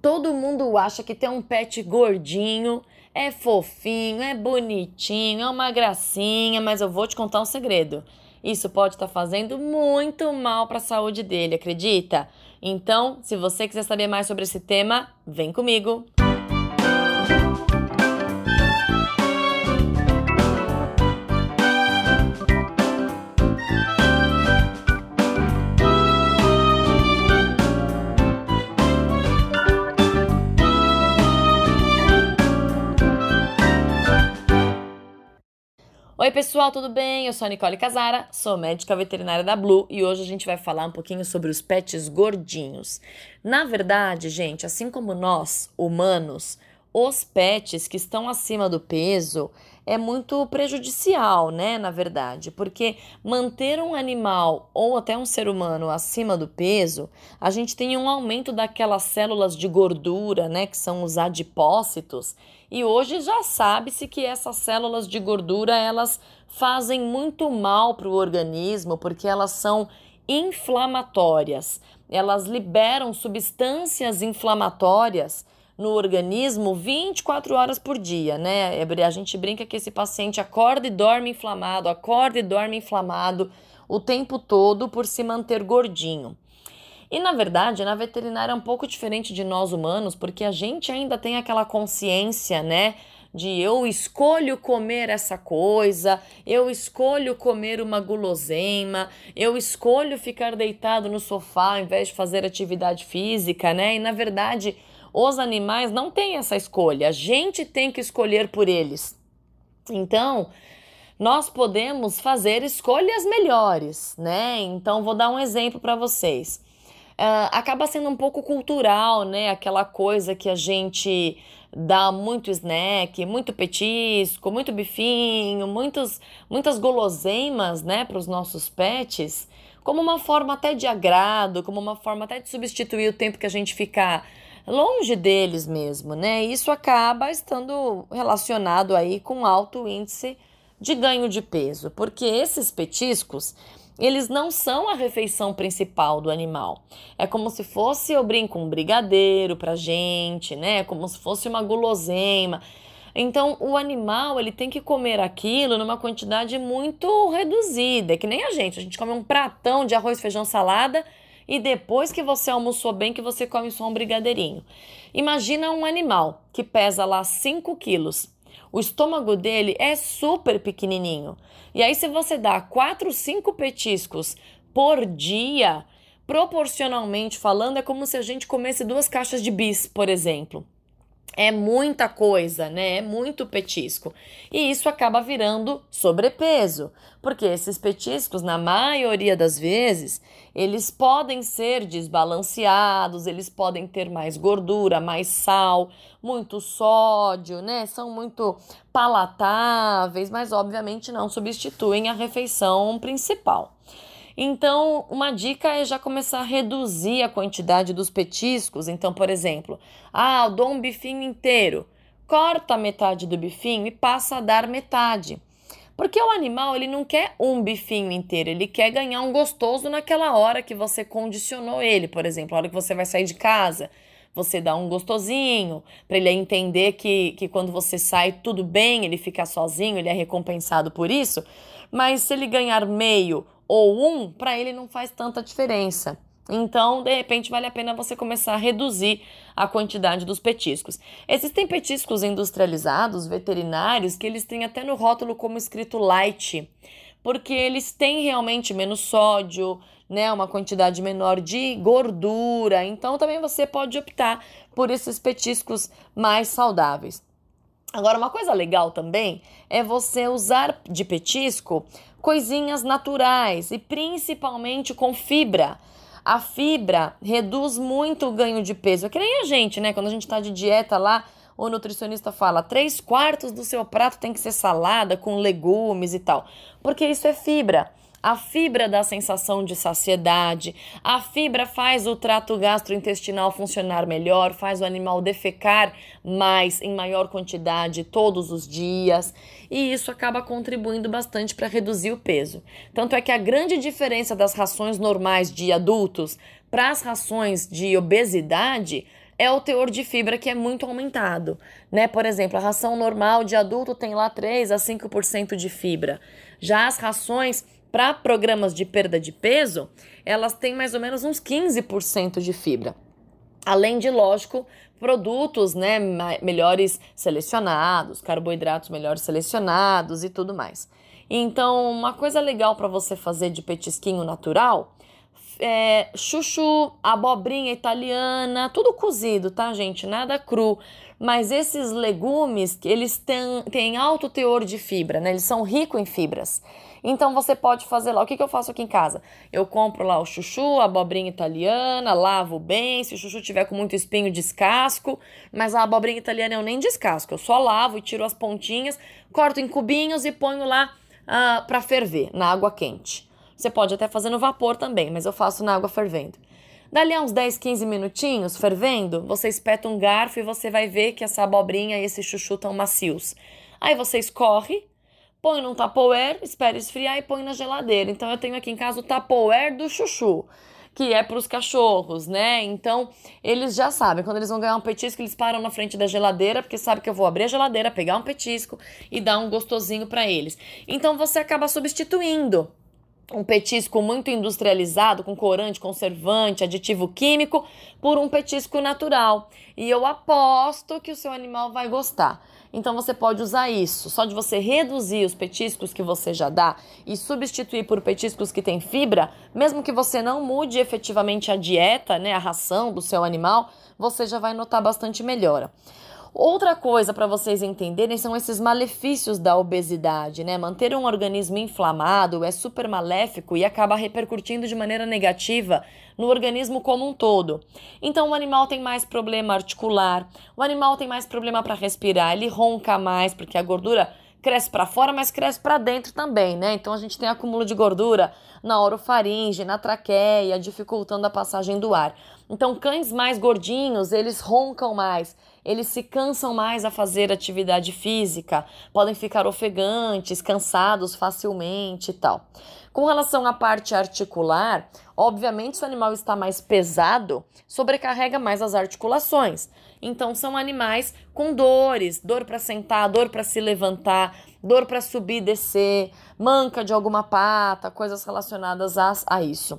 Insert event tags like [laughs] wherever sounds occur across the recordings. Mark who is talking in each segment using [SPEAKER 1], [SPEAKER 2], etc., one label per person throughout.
[SPEAKER 1] Todo mundo acha que ter um pet gordinho é fofinho, é bonitinho, é uma gracinha, mas eu vou te contar um segredo. Isso pode estar tá fazendo muito mal para a saúde dele, acredita? Então, se você quiser saber mais sobre esse tema, vem comigo. Oi, pessoal, tudo bem? Eu sou a Nicole Casara, sou médica veterinária da Blue e hoje a gente vai falar um pouquinho sobre os pets gordinhos. Na verdade, gente, assim como nós, humanos, os pets que estão acima do peso é muito prejudicial, né? Na verdade, porque manter um animal ou até um ser humano acima do peso, a gente tem um aumento daquelas células de gordura, né? Que são os adipócitos. E hoje já sabe-se que essas células de gordura elas fazem muito mal para o organismo porque elas são inflamatórias. Elas liberam substâncias inflamatórias no organismo 24 horas por dia, né? É, a gente brinca que esse paciente acorda e dorme inflamado, acorda e dorme inflamado o tempo todo por se manter gordinho. E na verdade, na veterinária é um pouco diferente de nós humanos, porque a gente ainda tem aquela consciência, né? De eu escolho comer essa coisa, eu escolho comer uma guloseima, eu escolho ficar deitado no sofá ao invés de fazer atividade física, né? E na verdade, os animais não têm essa escolha, a gente tem que escolher por eles. Então, nós podemos fazer escolhas melhores, né? Então, vou dar um exemplo para vocês. Uh, acaba sendo um pouco cultural, né? Aquela coisa que a gente dá muito snack, muito petisco, muito bifinho, muitos, muitas guloseimas, né, para os nossos pets, como uma forma até de agrado, como uma forma até de substituir o tempo que a gente fica longe deles mesmo, né? Isso acaba estando relacionado aí com alto índice de ganho de peso, porque esses petiscos, eles não são a refeição principal do animal. É como se fosse, eu brinco, um brigadeiro pra gente, né? Como se fosse uma guloseima. Então, o animal, ele tem que comer aquilo numa quantidade muito reduzida, é que nem a gente. A gente come um pratão de arroz, feijão, salada e depois que você almoçou bem que você come só um brigadeirinho. Imagina um animal que pesa lá 5 quilos. O estômago dele é super pequenininho. E aí se você dá 4, 5 petiscos por dia, proporcionalmente falando, é como se a gente comesse duas caixas de bis, por exemplo. É muita coisa, né? É muito petisco. E isso acaba virando sobrepeso, porque esses petiscos, na maioria das vezes, eles podem ser desbalanceados, eles podem ter mais gordura, mais sal, muito sódio, né? São muito palatáveis, mas obviamente não substituem a refeição principal. Então, uma dica é já começar a reduzir a quantidade dos petiscos. Então, por exemplo, ah, eu dou um bifinho inteiro. Corta metade do bifinho e passa a dar metade. Porque o animal, ele não quer um bifinho inteiro, ele quer ganhar um gostoso naquela hora que você condicionou ele, por exemplo, a hora que você vai sair de casa, você dá um gostosinho, para ele entender que, que quando você sai tudo bem, ele fica sozinho, ele é recompensado por isso. Mas se ele ganhar meio ou um, para ele não faz tanta diferença. Então, de repente, vale a pena você começar a reduzir a quantidade dos petiscos. Existem petiscos industrializados, veterinários, que eles têm até no rótulo como escrito light, porque eles têm realmente menos sódio, né, uma quantidade menor de gordura. Então, também você pode optar por esses petiscos mais saudáveis. Agora, uma coisa legal também é você usar de petisco coisinhas naturais e principalmente com fibra. A fibra reduz muito o ganho de peso. É que nem a gente, né? Quando a gente está de dieta lá, o nutricionista fala: três quartos do seu prato tem que ser salada com legumes e tal. Porque isso é fibra. A fibra dá sensação de saciedade, a fibra faz o trato gastrointestinal funcionar melhor, faz o animal defecar mais, em maior quantidade, todos os dias, e isso acaba contribuindo bastante para reduzir o peso. Tanto é que a grande diferença das rações normais de adultos para as rações de obesidade é o teor de fibra que é muito aumentado, né? Por exemplo, a ração normal de adulto tem lá 3 a 5% de fibra. Já as rações para programas de perda de peso, elas têm mais ou menos uns 15% de fibra. Além de, lógico, produtos né, melhores selecionados, carboidratos melhores selecionados e tudo mais. Então, uma coisa legal para você fazer de petisquinho natural é chuchu, abobrinha italiana, tudo cozido, tá, gente? Nada cru. Mas esses legumes, eles têm, têm alto teor de fibra, né? Eles são ricos em fibras. Então você pode fazer lá. O que, que eu faço aqui em casa? Eu compro lá o chuchu, a abobrinha italiana, lavo bem. Se o chuchu tiver com muito espinho, descasco. Mas a abobrinha italiana eu nem descasco. Eu só lavo e tiro as pontinhas, corto em cubinhos e ponho lá uh, ah, para ferver na água quente. Você pode até fazer no vapor também, mas eu faço na água fervendo. Dali a uns 10, 15 minutinhos fervendo, você espeta um garfo e você vai ver que essa abobrinha e esse chuchu estão macios. Aí você escorre, põe num Tupperware, espera esfriar e põe na geladeira. Então eu tenho aqui em casa o Tupperware do chuchu, que é para os cachorros, né? Então eles já sabem, quando eles vão ganhar um petisco, eles param na frente da geladeira, porque sabe que eu vou abrir a geladeira, pegar um petisco e dar um gostosinho para eles. Então você acaba substituindo um petisco muito industrializado, com corante, conservante, aditivo químico, por um petisco natural. E eu aposto que o seu animal vai gostar. Então você pode usar isso. Só de você reduzir os petiscos que você já dá e substituir por petiscos que têm fibra, mesmo que você não mude efetivamente a dieta, né, a ração do seu animal, você já vai notar bastante melhora. Outra coisa para vocês entenderem são esses malefícios da obesidade, né? Manter um organismo inflamado é super maléfico e acaba repercutindo de maneira negativa no organismo como um todo. Então o animal tem mais problema articular, o animal tem mais problema para respirar, ele ronca mais porque a gordura cresce para fora, mas cresce para dentro também, né? Então a gente tem acúmulo de gordura na orofaringe, na traqueia, dificultando a passagem do ar. Então cães mais gordinhos, eles roncam mais eles se cansam mais a fazer atividade física, podem ficar ofegantes, cansados facilmente e tal. Com relação à parte articular, obviamente, se o animal está mais pesado, sobrecarrega mais as articulações. Então, são animais com dores, dor para sentar, dor para se levantar, dor para subir e descer, manca de alguma pata, coisas relacionadas a, a isso.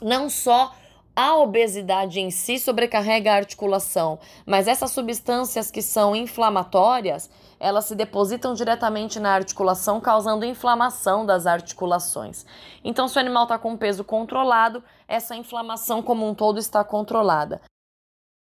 [SPEAKER 1] Não só a obesidade em si sobrecarrega a articulação, mas essas substâncias que são inflamatórias, elas se depositam diretamente na articulação, causando inflamação das articulações. Então, se o animal está com peso controlado, essa inflamação como um todo está controlada.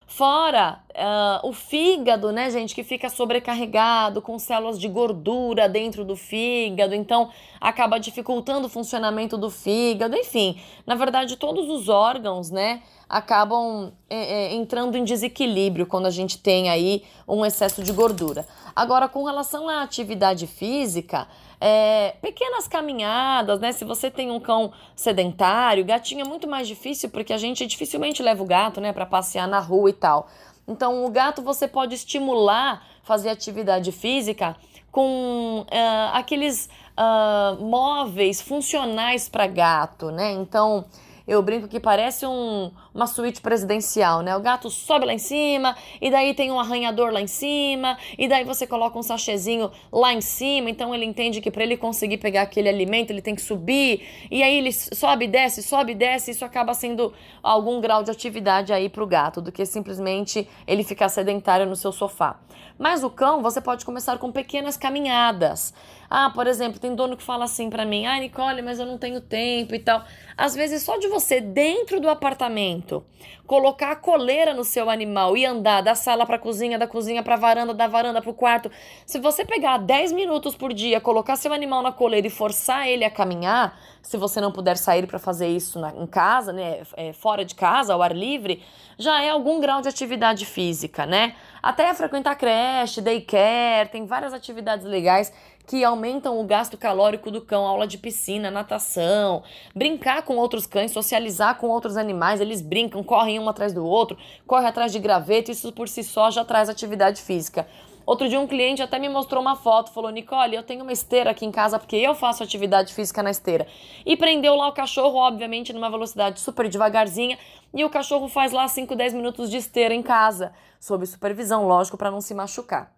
[SPEAKER 1] Fora uh, o fígado, né, gente, que fica sobrecarregado com células de gordura dentro do fígado, então acaba dificultando o funcionamento do fígado, enfim. Na verdade, todos os órgãos, né, acabam é, é, entrando em desequilíbrio quando a gente tem aí um excesso de gordura. Agora, com relação à atividade física, é, pequenas caminhadas, né? Se você tem um cão sedentário, gatinho é muito mais difícil porque a gente dificilmente leva o gato, né, para passear na rua e tal. Então, o gato você pode estimular fazer atividade física com uh, aqueles uh, móveis funcionais para gato, né? Então, eu brinco que parece um, uma suíte presidencial, né? O gato sobe lá em cima, e daí tem um arranhador lá em cima, e daí você coloca um sachezinho lá em cima, então ele entende que para ele conseguir pegar aquele alimento, ele tem que subir, e aí ele sobe e desce, sobe e desce, isso acaba sendo algum grau de atividade aí pro gato, do que simplesmente ele ficar sedentário no seu sofá. Mas o cão, você pode começar com pequenas caminhadas. Ah, por exemplo, tem dono que fala assim para mim: "Ah, Nicole, mas eu não tenho tempo e tal". Às vezes só de você dentro do apartamento colocar a coleira no seu animal e andar da sala para cozinha, da cozinha para varanda, da varanda para o quarto. Se você pegar 10 minutos por dia, colocar seu animal na coleira e forçar ele a caminhar, se você não puder sair para fazer isso na, em casa, né, é, fora de casa, ao ar livre, já é algum grau de atividade física, né? Até frequentar creche, daycare, tem várias atividades legais que aumentam o gasto calórico do cão, aula de piscina, natação, brincar com outros cães, socializar com outros animais, eles brincam, correm um atrás do outro, corre atrás de graveto, isso por si só já traz atividade física. Outro dia um cliente até me mostrou uma foto, falou: "Nicole, eu tenho uma esteira aqui em casa porque eu faço atividade física na esteira". E prendeu lá o cachorro, obviamente, numa velocidade super devagarzinha, e o cachorro faz lá 5, 10 minutos de esteira em casa, sob supervisão, lógico, para não se machucar.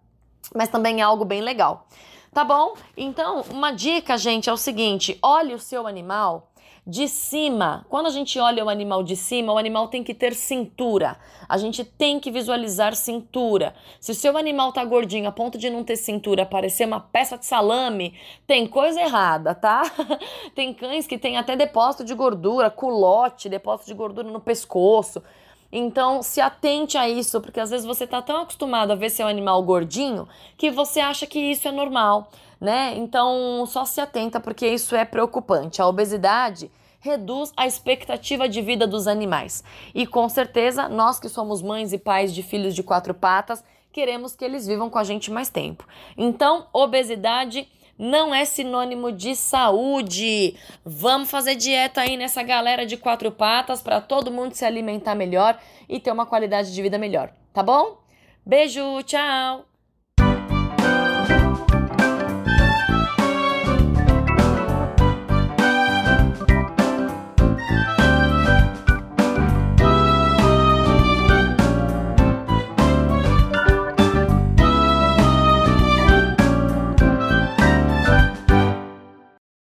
[SPEAKER 1] Mas também é algo bem legal. Tá bom? Então, uma dica, gente, é o seguinte: olhe o seu animal de cima. Quando a gente olha o animal de cima, o animal tem que ter cintura. A gente tem que visualizar cintura. Se o seu animal tá gordinho a ponto de não ter cintura, parecer uma peça de salame, tem coisa errada, tá? [laughs] tem cães que tem até depósito de gordura, culote, depósito de gordura no pescoço. Então, se atente a isso, porque às vezes você está tão acostumado a ver seu animal gordinho que você acha que isso é normal, né? Então, só se atenta porque isso é preocupante. A obesidade reduz a expectativa de vida dos animais. E com certeza, nós que somos mães e pais de filhos de quatro patas, queremos que eles vivam com a gente mais tempo. Então, obesidade não é sinônimo de saúde. Vamos fazer dieta aí nessa galera de quatro patas para todo mundo se alimentar melhor e ter uma qualidade de vida melhor, tá bom? Beijo, tchau!